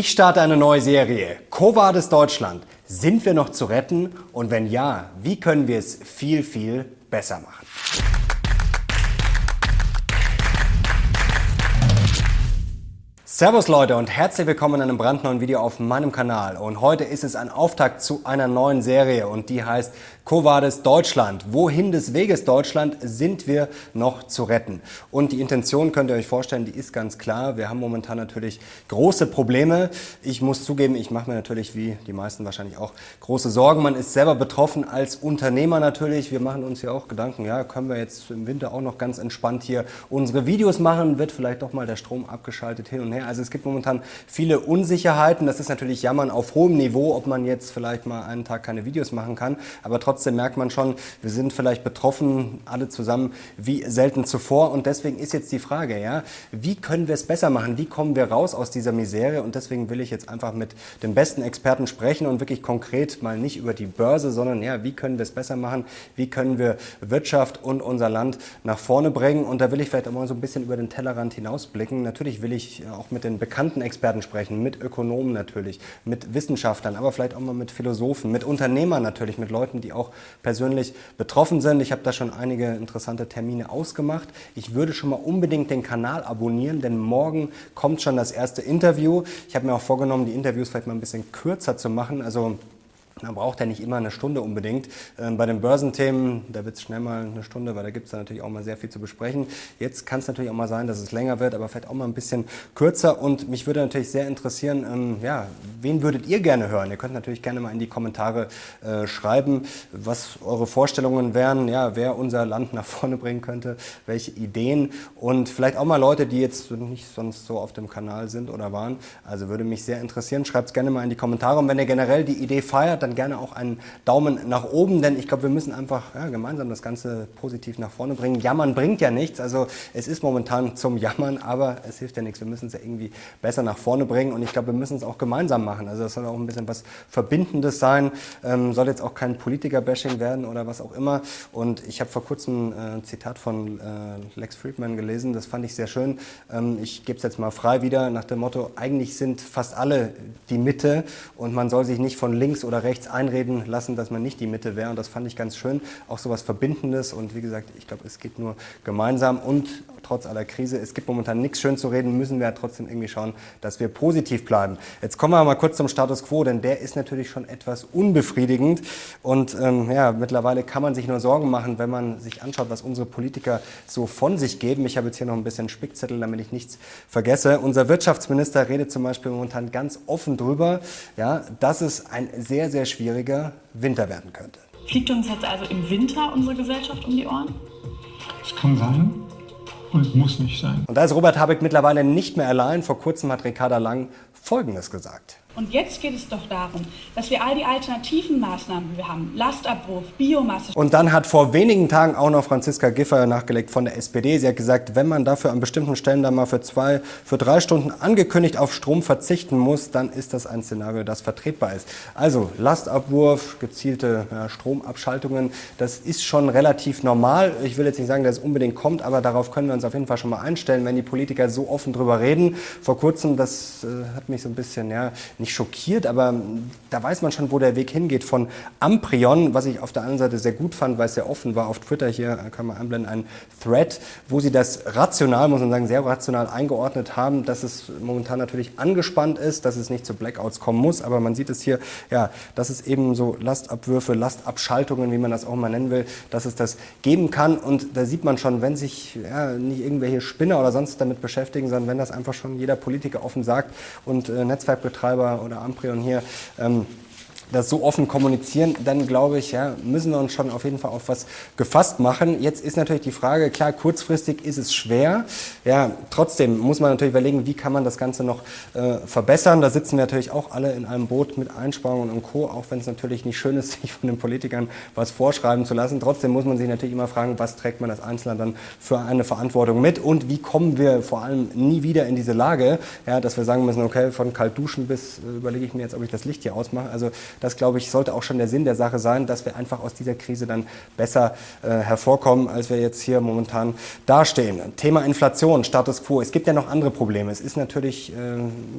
Ich starte eine neue Serie. Covades Deutschland. Sind wir noch zu retten? Und wenn ja, wie können wir es viel, viel besser machen? Servus Leute und herzlich willkommen in einem brandneuen Video auf meinem Kanal. Und heute ist es ein Auftakt zu einer neuen Serie und die heißt Covades Deutschland. Wohin des Weges Deutschland sind wir noch zu retten? Und die Intention könnt ihr euch vorstellen, die ist ganz klar. Wir haben momentan natürlich große Probleme. Ich muss zugeben, ich mache mir natürlich wie die meisten wahrscheinlich auch große Sorgen. Man ist selber betroffen als Unternehmer natürlich. Wir machen uns ja auch Gedanken, ja, können wir jetzt im Winter auch noch ganz entspannt hier unsere Videos machen? Wird vielleicht doch mal der Strom abgeschaltet hin und her? Also es gibt momentan viele Unsicherheiten. Das ist natürlich Jammern auf hohem Niveau, ob man jetzt vielleicht mal einen Tag keine Videos machen kann. Aber trotzdem merkt man schon, wir sind vielleicht betroffen, alle zusammen, wie selten zuvor. Und deswegen ist jetzt die Frage, ja, wie können wir es besser machen? Wie kommen wir raus aus dieser Misere? Und deswegen will ich jetzt einfach mit den besten Experten sprechen und wirklich konkret mal nicht über die Börse, sondern ja, wie können wir es besser machen? Wie können wir Wirtschaft und unser Land nach vorne bringen? Und da will ich vielleicht auch mal so ein bisschen über den Tellerrand hinausblicken. Natürlich will ich auch mit den bekannten Experten sprechen, mit Ökonomen natürlich, mit Wissenschaftlern, aber vielleicht auch mal mit Philosophen, mit Unternehmern natürlich, mit Leuten, die auch persönlich betroffen sind. Ich habe da schon einige interessante Termine ausgemacht. Ich würde schon mal unbedingt den Kanal abonnieren, denn morgen kommt schon das erste Interview. Ich habe mir auch vorgenommen, die Interviews vielleicht mal ein bisschen kürzer zu machen. Also man braucht ja nicht immer eine Stunde unbedingt. Ähm, bei den Börsenthemen, da wird es schnell mal eine Stunde, weil da gibt es natürlich auch mal sehr viel zu besprechen. Jetzt kann es natürlich auch mal sein, dass es länger wird, aber vielleicht auch mal ein bisschen kürzer. Und mich würde natürlich sehr interessieren, ähm, ja, wen würdet ihr gerne hören? Ihr könnt natürlich gerne mal in die Kommentare äh, schreiben, was eure Vorstellungen wären, ja, wer unser Land nach vorne bringen könnte, welche Ideen und vielleicht auch mal Leute, die jetzt nicht sonst so auf dem Kanal sind oder waren. Also würde mich sehr interessieren. Schreibt es gerne mal in die Kommentare. Und wenn ihr generell die Idee feiert, dann gerne auch einen Daumen nach oben, denn ich glaube, wir müssen einfach ja, gemeinsam das Ganze positiv nach vorne bringen. Jammern bringt ja nichts, also es ist momentan zum Jammern, aber es hilft ja nichts. Wir müssen es ja irgendwie besser nach vorne bringen und ich glaube, wir müssen es auch gemeinsam machen. Also es soll auch ein bisschen was Verbindendes sein, ähm, soll jetzt auch kein Politiker-Bashing werden oder was auch immer. Und ich habe vor kurzem äh, ein Zitat von äh, Lex Friedman gelesen, das fand ich sehr schön. Ähm, ich gebe es jetzt mal frei wieder nach dem Motto, eigentlich sind fast alle die Mitte und man soll sich nicht von links oder rechts rechts einreden lassen, dass man nicht die Mitte wäre. Und das fand ich ganz schön. Auch so was Verbindendes. Und wie gesagt, ich glaube, es geht nur gemeinsam. Und trotz aller Krise, es gibt momentan nichts schön zu reden, müssen wir ja trotzdem irgendwie schauen, dass wir positiv bleiben. Jetzt kommen wir mal kurz zum Status quo, denn der ist natürlich schon etwas unbefriedigend. Und ähm, ja, mittlerweile kann man sich nur Sorgen machen, wenn man sich anschaut, was unsere Politiker so von sich geben. Ich habe jetzt hier noch ein bisschen Spickzettel, damit ich nichts vergesse. Unser Wirtschaftsminister redet zum Beispiel momentan ganz offen drüber, ja, dass es ein sehr, sehr schwieriger Winter werden könnte. Fliegt uns jetzt also im Winter unsere Gesellschaft um die Ohren? Das kann sein und muss nicht sein. Und da ist Robert Habeck mittlerweile nicht mehr allein. Vor kurzem hat Ricarda Lang Folgendes gesagt. Und jetzt geht es doch darum, dass wir all die alternativen Maßnahmen, die wir haben, Lastabruf, Biomasse. Und dann hat vor wenigen Tagen auch noch Franziska Giffey nachgelegt von der SPD. Sie hat gesagt, wenn man dafür an bestimmten Stellen dann mal für zwei, für drei Stunden angekündigt auf Strom verzichten muss, dann ist das ein Szenario, das vertretbar ist. Also Lastabwurf, gezielte ja, Stromabschaltungen, das ist schon relativ normal. Ich will jetzt nicht sagen, dass es unbedingt kommt, aber darauf können wir uns auf jeden Fall schon mal einstellen, wenn die Politiker so offen drüber reden. Vor kurzem, das äh, hat mich so ein bisschen, ja, nicht nicht schockiert, aber da weiß man schon, wo der Weg hingeht. Von Amprion, was ich auf der anderen Seite sehr gut fand, weil es sehr offen war, auf Twitter hier kann man einblenden, ein Thread, wo sie das rational, muss man sagen, sehr rational eingeordnet haben, dass es momentan natürlich angespannt ist, dass es nicht zu Blackouts kommen muss, aber man sieht es hier, ja, dass es eben so Lastabwürfe, Lastabschaltungen, wie man das auch mal nennen will, dass es das geben kann und da sieht man schon, wenn sich ja, nicht irgendwelche Spinner oder sonst damit beschäftigen, sondern wenn das einfach schon jeder Politiker offen sagt und äh, Netzwerkbetreiber oder Amprion hier ähm, das so offen kommunizieren, dann glaube ich, ja, müssen wir uns schon auf jeden Fall auf was gefasst machen. Jetzt ist natürlich die Frage, klar, kurzfristig ist es schwer. Ja, trotzdem muss man natürlich überlegen, wie kann man das Ganze noch äh, verbessern. Da sitzen wir natürlich auch alle in einem Boot mit Einsparungen und Co., auch wenn es natürlich nicht schön ist, sich von den Politikern was vorschreiben zu lassen. Trotzdem muss man sich natürlich immer fragen, was trägt man als Einzelner dann für eine Verantwortung mit und wie kommen wir vor allem nie wieder in diese Lage, ja, dass wir sagen müssen, okay, von kalt duschen bis äh, überlege ich mir jetzt, ob ich das Licht hier ausmache. Also Das, glaube ich, sollte auch schon der Sinn der Sache sein, dass wir einfach aus dieser Krise dann besser äh, hervorkommen, als wir jetzt hier momentan dastehen. Thema Inflation, Status quo. Es gibt ja noch andere Probleme. Es ist natürlich äh,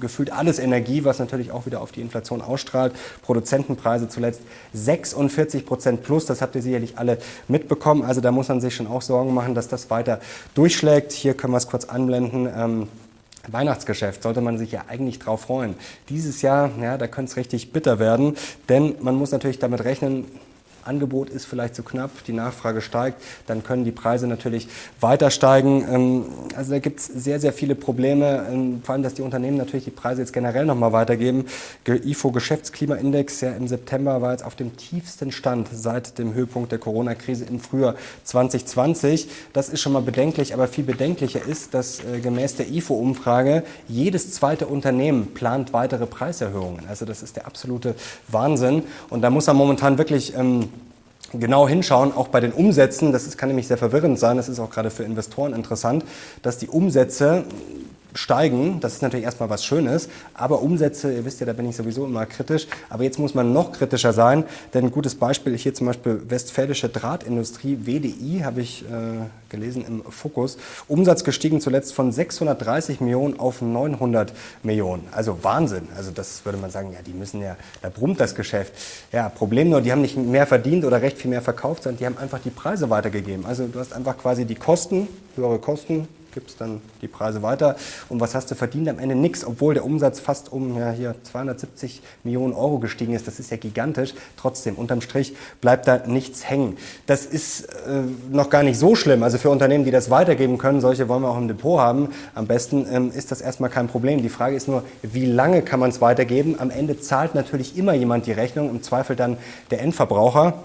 gefühlt alles Energie, was natürlich auch wieder auf die Inflation ausstrahlt. Produzentenpreise zuletzt 46 Prozent plus, das habt ihr sicherlich alle mitbekommen. Also da muss man sich schon auch Sorgen machen, dass das weiter durchschlägt. Hier können wir es kurz anblenden. Ähm, Weihnachtsgeschäft sollte man sich ja eigentlich drauf freuen. Dieses Jahr, ja, da könnte es richtig bitter werden, denn man muss natürlich damit rechnen, Angebot ist vielleicht zu knapp, die Nachfrage steigt, dann können die Preise natürlich weiter steigen. Also da gibt es sehr, sehr viele Probleme, ähm, vor allem, dass die Unternehmen natürlich die Preise jetzt generell nochmal weitergeben. IFO Geschäftsklimaindex ja, im September war jetzt auf dem tiefsten Stand seit dem Höhepunkt der Corona-Krise im Frühjahr 2020. Das ist schon mal bedenklich, aber viel bedenklicher ist, dass äh, gemäß der IFO-Umfrage jedes zweite Unternehmen plant weitere Preiserhöhungen. Also das ist der absolute Wahnsinn. Und da muss man momentan wirklich ähm, genau hinschauen, auch bei den Umsätzen, das kann nämlich sehr verwirrend sein, das ist auch gerade für Investoren interessant, dass die Umsätze steigen. Das ist natürlich erstmal was Schönes, aber Umsätze, ihr wisst ja, da bin ich sowieso immer kritisch. Aber jetzt muss man noch kritischer sein, denn ein gutes Beispiel hier zum Beispiel Westfälische Drahtindustrie, WDI, habe ich äh, gelesen im Fokus. Umsatz gestiegen zuletzt von 630 Millionen auf 900 Millionen. Also Wahnsinn. Also das würde man sagen, ja, die müssen ja, da brummt das Geschäft. Ja, Problem nur, die haben nicht mehr verdient oder recht viel mehr verkauft, sondern die haben einfach die Preise weitergegeben. Also du hast einfach quasi die Kosten, höhere Kosten, gibst dann die Preise weiter. Und was hast du verdient? Am Ende nichts, obwohl der Umsatz fast um ja, hier 270 Millionen Euro gestiegen ist. Das ist ja gigantisch. Trotzdem, unterm Strich bleibt da nichts hängen. Das ist äh, noch gar nicht so schlimm. Also für Unternehmen, die das weitergeben können, solche wollen wir auch im Depot haben, am besten ähm, ist das erstmal kein Problem. Die Frage ist nur, wie lange kann man es weitergeben? Am Ende zahlt natürlich immer jemand die Rechnung, im Zweifel dann der Endverbraucher.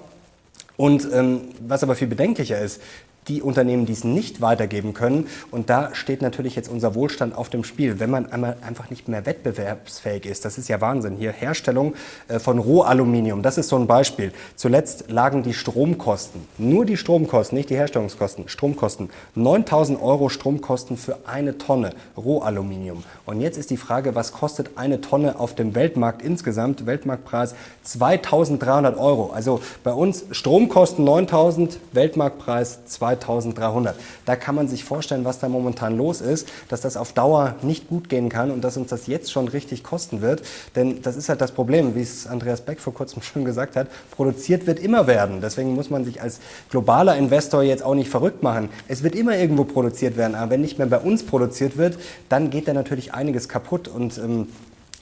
Und ähm, was aber viel bedenklicher ist, die Unternehmen, die es nicht weitergeben können. Und da steht natürlich jetzt unser Wohlstand auf dem Spiel, wenn man einmal einfach nicht mehr wettbewerbsfähig ist. Das ist ja Wahnsinn. Hier Herstellung äh, von Rohaluminium, das ist so ein Beispiel. Zuletzt lagen die Stromkosten, nur die Stromkosten, nicht die Herstellungskosten, Stromkosten, 9000 Euro Stromkosten für eine Tonne Rohaluminium. Und jetzt ist die Frage, was kostet eine Tonne auf dem Weltmarkt insgesamt? Weltmarktpreis 2300 Euro. Also bei uns Stromkosten 9000, Weltmarktpreis 2000. 2300. Da kann man sich vorstellen, was da momentan los ist, dass das auf Dauer nicht gut gehen kann und dass uns das jetzt schon richtig kosten wird. Denn das ist halt das Problem, wie es Andreas Beck vor kurzem schon gesagt hat, produziert wird immer werden. Deswegen muss man sich als globaler Investor jetzt auch nicht verrückt machen. Es wird immer irgendwo produziert werden, aber wenn nicht mehr bei uns produziert wird, dann geht da natürlich einiges kaputt und ähm,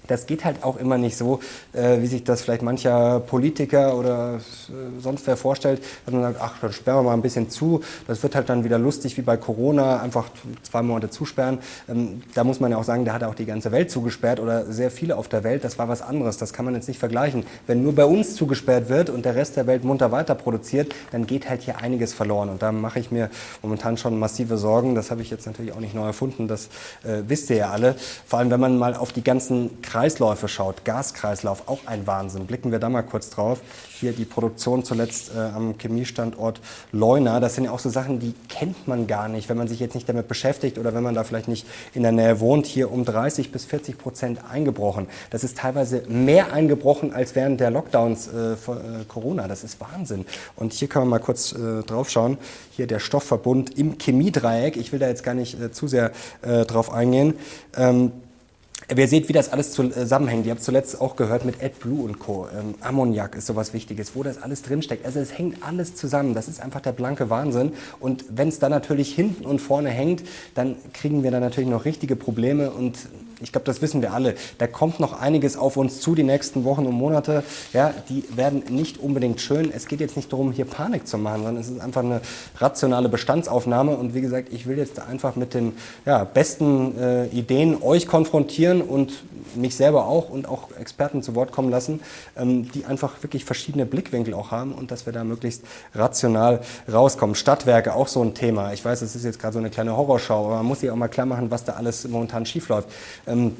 das geht halt auch immer nicht so, äh, wie sich das vielleicht mancher Politiker oder äh, sonst wer vorstellt, dass man sagt, ach, dann sperren wir mal ein bisschen zu. Das wird halt dann wieder lustig wie bei Corona, einfach zwei Monate zusperren. Ähm, da muss man ja auch sagen, da hat auch die ganze Welt zugesperrt oder sehr viele auf der Welt. Das war was anderes. Das kann man jetzt nicht vergleichen. Wenn nur bei uns zugesperrt wird und der Rest der Welt munter weiter produziert, dann geht halt hier einiges verloren. Und da mache ich mir momentan schon massive Sorgen. Das habe ich jetzt natürlich auch nicht neu erfunden. Das äh, wisst ihr ja alle. Vor allem, wenn man mal auf die ganzen Kreisläufe schaut, Gaskreislauf, auch ein Wahnsinn. Blicken wir da mal kurz drauf. Hier die Produktion zuletzt äh, am Chemiestandort Leuna. Das sind ja auch so Sachen, die kennt man gar nicht, wenn man sich jetzt nicht damit beschäftigt oder wenn man da vielleicht nicht in der Nähe wohnt. Hier um 30 bis 40 Prozent eingebrochen. Das ist teilweise mehr eingebrochen als während der Lockdowns äh, vor äh, Corona. Das ist Wahnsinn. Und hier können wir mal kurz äh, drauf schauen. Hier der Stoffverbund im Chemiedreieck. Ich will da jetzt gar nicht äh, zu sehr äh, drauf eingehen. Ähm, Ihr seht, wie das alles zusammenhängt. Ihr habt zuletzt auch gehört mit AdBlue und Co. Ähm, Ammoniak ist sowas Wichtiges, wo das alles drinsteckt. Also es hängt alles zusammen. Das ist einfach der blanke Wahnsinn. Und wenn es dann natürlich hinten und vorne hängt, dann kriegen wir da natürlich noch richtige Probleme und ich glaube, das wissen wir alle. Da kommt noch einiges auf uns zu die nächsten Wochen und Monate. Ja, die werden nicht unbedingt schön. Es geht jetzt nicht darum, hier Panik zu machen, sondern es ist einfach eine rationale Bestandsaufnahme. Und wie gesagt, ich will jetzt einfach mit den ja, besten äh, Ideen euch konfrontieren und mich selber auch und auch Experten zu Wort kommen lassen, ähm, die einfach wirklich verschiedene Blickwinkel auch haben und dass wir da möglichst rational rauskommen. Stadtwerke, auch so ein Thema. Ich weiß, es ist jetzt gerade so eine kleine Horrorschau, aber man muss sich auch mal klar machen, was da alles momentan schiefläuft. Ähm,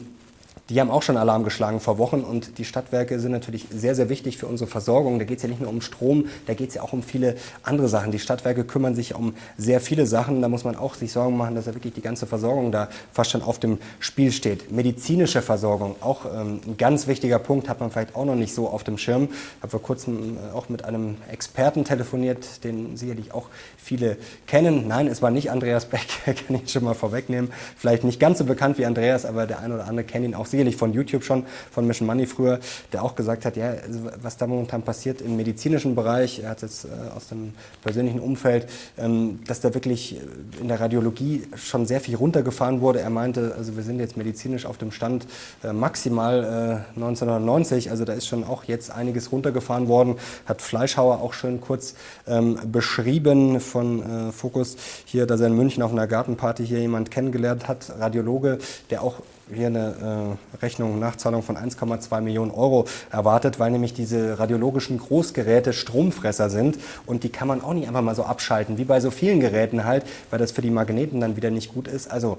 die haben auch schon Alarm geschlagen vor Wochen und die Stadtwerke sind natürlich sehr, sehr wichtig für unsere Versorgung. Da geht es ja nicht nur um Strom, da geht es ja auch um viele andere Sachen. Die Stadtwerke kümmern sich um sehr viele Sachen. Da muss man auch sich Sorgen machen, dass ja wirklich die ganze Versorgung da fast schon auf dem Spiel steht. Medizinische Versorgung, auch ähm, ein ganz wichtiger Punkt, hat man vielleicht auch noch nicht so auf dem Schirm. Ich habe vor kurzem äh, auch mit einem Experten telefoniert, den sicherlich auch viele kennen. Nein, es war nicht Andreas Beck, kann ich schon mal vorwegnehmen. Vielleicht nicht ganz so bekannt wie Andreas, aber der eine oder andere kennt ihn auch sicherlich von YouTube schon, von Mission Money früher, der auch gesagt hat, ja, also was da momentan passiert im medizinischen Bereich, er hat jetzt äh, aus dem persönlichen Umfeld, ähm, dass da wirklich äh, in der Radiologie schon sehr viel runtergefahren wurde. Er meinte, also wir sind jetzt medizinisch auf dem Stand äh, maximal äh, 1990, also da ist schon auch jetzt einiges runtergefahren worden, hat Fleischhauer auch schön kurz ähm, beschrieben von äh, Fokus hier, dass er in München auf einer Gartenparty hier jemand kennengelernt hat, Radiologe, der auch hier eine äh, Rechnung, Nachzahlung von 1,2 Millionen Euro erwartet, weil nämlich diese radiologischen Großgeräte Stromfresser sind und die kann man auch nicht einfach mal so abschalten, wie bei so vielen Geräten halt, weil das für die Magneten dann wieder nicht gut ist. Also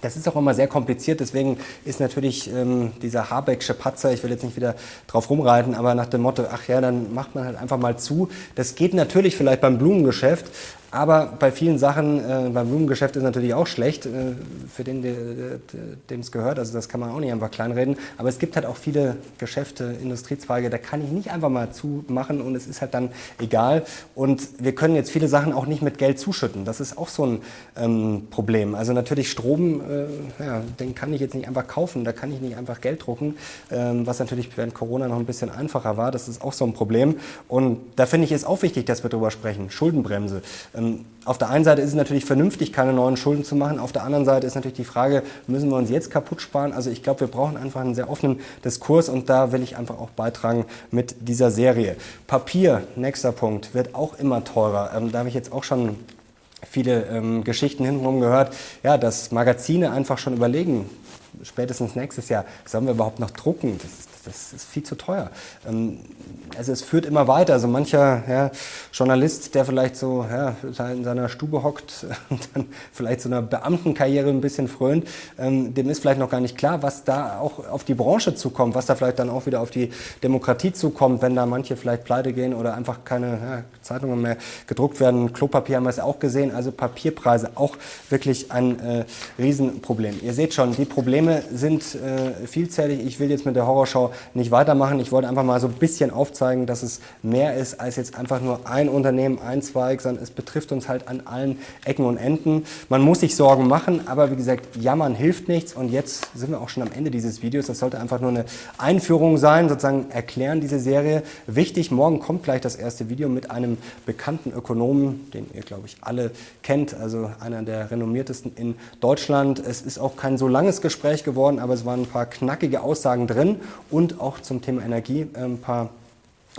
das ist auch immer sehr kompliziert, deswegen ist natürlich ähm, dieser Habecksche Patzer, ich will jetzt nicht wieder drauf rumreiten, aber nach dem Motto, ach ja, dann macht man halt einfach mal zu. Das geht natürlich vielleicht beim Blumengeschäft, aber bei vielen Sachen, äh, beim Blumengeschäft ist natürlich auch schlecht, äh, für den, dem es gehört. Also das kann man auch nicht einfach kleinreden. Aber es gibt halt auch viele Geschäfte, Industriezweige, da kann ich nicht einfach mal zumachen und es ist halt dann egal. Und wir können jetzt viele Sachen auch nicht mit Geld zuschütten. Das ist auch so ein ähm, Problem. Also natürlich Strom, äh, ja, den kann ich jetzt nicht einfach kaufen, da kann ich nicht einfach Geld drucken, ähm, was natürlich während Corona noch ein bisschen einfacher war. Das ist auch so ein Problem. Und da finde ich es auch wichtig, dass wir darüber sprechen. Schuldenbremse. Ähm, ähm, auf der einen Seite ist es natürlich vernünftig, keine neuen Schulden zu machen. Auf der anderen Seite ist natürlich die Frage, müssen wir uns jetzt kaputt sparen? Also ich glaube, wir brauchen einfach einen sehr offenen Diskurs und da will ich einfach auch beitragen mit dieser Serie. Papier, nächster Punkt, wird auch immer teurer. Ähm, da habe ich jetzt auch schon viele ähm, Geschichten hintenrum gehört, ja, dass Magazine einfach schon überlegen, spätestens nächstes Jahr, sollen wir überhaupt noch drucken? Das, das ist viel zu teuer. Ähm, also es führt immer weiter. Also mancher ja, Journalist, der vielleicht so ja, in seiner Stube hockt und dann vielleicht so einer Beamtenkarriere ein bisschen frönt, ähm, dem ist vielleicht noch gar nicht klar, was da auch auf die Branche zukommt, was da vielleicht dann auch wieder auf die Demokratie zukommt, wenn da manche vielleicht pleite gehen oder einfach keine ja, Zeitungen mehr gedruckt werden. Klopapier haben wir es auch gesehen, also Papierpreise auch wirklich ein äh, Riesenproblem. Ihr seht schon, die Probleme sind äh, vielzählig. Ich will jetzt mit der Horrorschau nicht weitermachen. Ich wollte einfach mal so ein bisschen aufzeigen, dass es mehr ist als jetzt einfach nur ein Unternehmen, ein Zweig, sondern es betrifft uns halt an allen Ecken und Enden. Man muss sich Sorgen machen, aber wie gesagt, jammern hilft nichts. Und jetzt sind wir auch schon am Ende dieses Videos. Das sollte einfach nur eine Einführung sein, sozusagen erklären diese Serie. Wichtig, morgen kommt gleich das erste Video mit einem bekannten Ökonomen, den ihr, glaube ich, alle kennt, also einer der renommiertesten in Deutschland. Es ist auch kein so langes Gespräch geworden, aber es waren ein paar knackige Aussagen drin und und auch zum Thema Energie äh, ein paar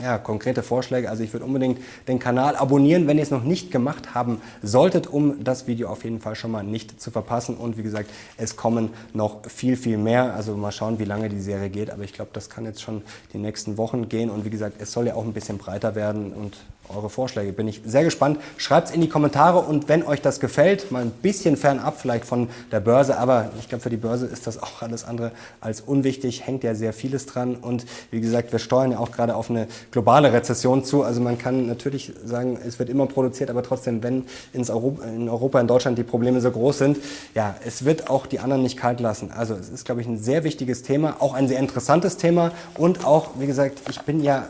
ja, konkrete Vorschläge. Also ich würde unbedingt den Kanal abonnieren, wenn ihr es noch nicht gemacht haben solltet, um das Video auf jeden Fall schon mal nicht zu verpassen. Und wie gesagt, es kommen noch viel, viel mehr. Also mal schauen, wie lange die Serie geht. Aber ich glaube, das kann jetzt schon die nächsten Wochen gehen. Und wie gesagt, es soll ja auch ein bisschen breiter werden und eure Vorschläge. Bin ich sehr gespannt. Schreibt es in die Kommentare und wenn euch das gefällt, mal ein bisschen fernab vielleicht von der Börse, aber ich glaube, für die Börse ist das auch alles andere als unwichtig, hängt ja sehr vieles dran und wie gesagt, wir steuern ja auch gerade auf eine globale Rezession zu. Also man kann natürlich sagen, es wird immer produziert, aber trotzdem, wenn ins Europa, in Europa, in Deutschland die Probleme so groß sind, ja, es wird auch die anderen nicht kalt lassen. Also es ist, glaube ich, ein sehr wichtiges Thema, auch ein sehr interessantes Thema und auch, wie gesagt, ich bin ja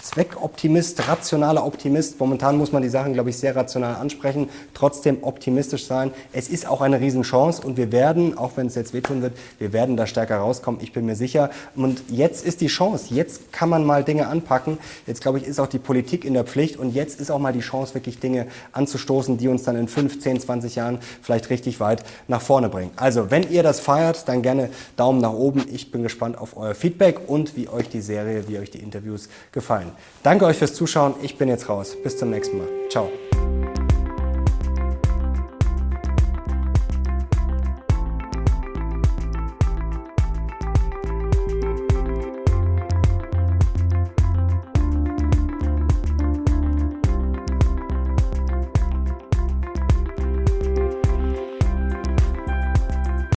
Zweckoptimist, rationaler Optimist, Optimist. Momentan muss man die Sachen, glaube ich, sehr rational ansprechen, trotzdem optimistisch sein. Es ist auch eine Riesenchance und wir werden, auch wenn es jetzt wehtun wird, wir werden da stärker rauskommen, ich bin mir sicher. Und jetzt ist die Chance, jetzt kann man mal Dinge anpacken. Jetzt, glaube ich, ist auch die Politik in der Pflicht und jetzt ist auch mal die Chance, wirklich Dinge anzustoßen, die uns dann in 5, 10, 20 Jahren vielleicht richtig weit nach vorne bringen. Also, wenn ihr das feiert, dann gerne Daumen nach oben. Ich bin gespannt auf euer Feedback und wie euch die Serie, wie euch die Interviews gefallen. Danke euch fürs Zuschauen. Ich bin jetzt raus. Bis zum nächsten Mal. Ciao.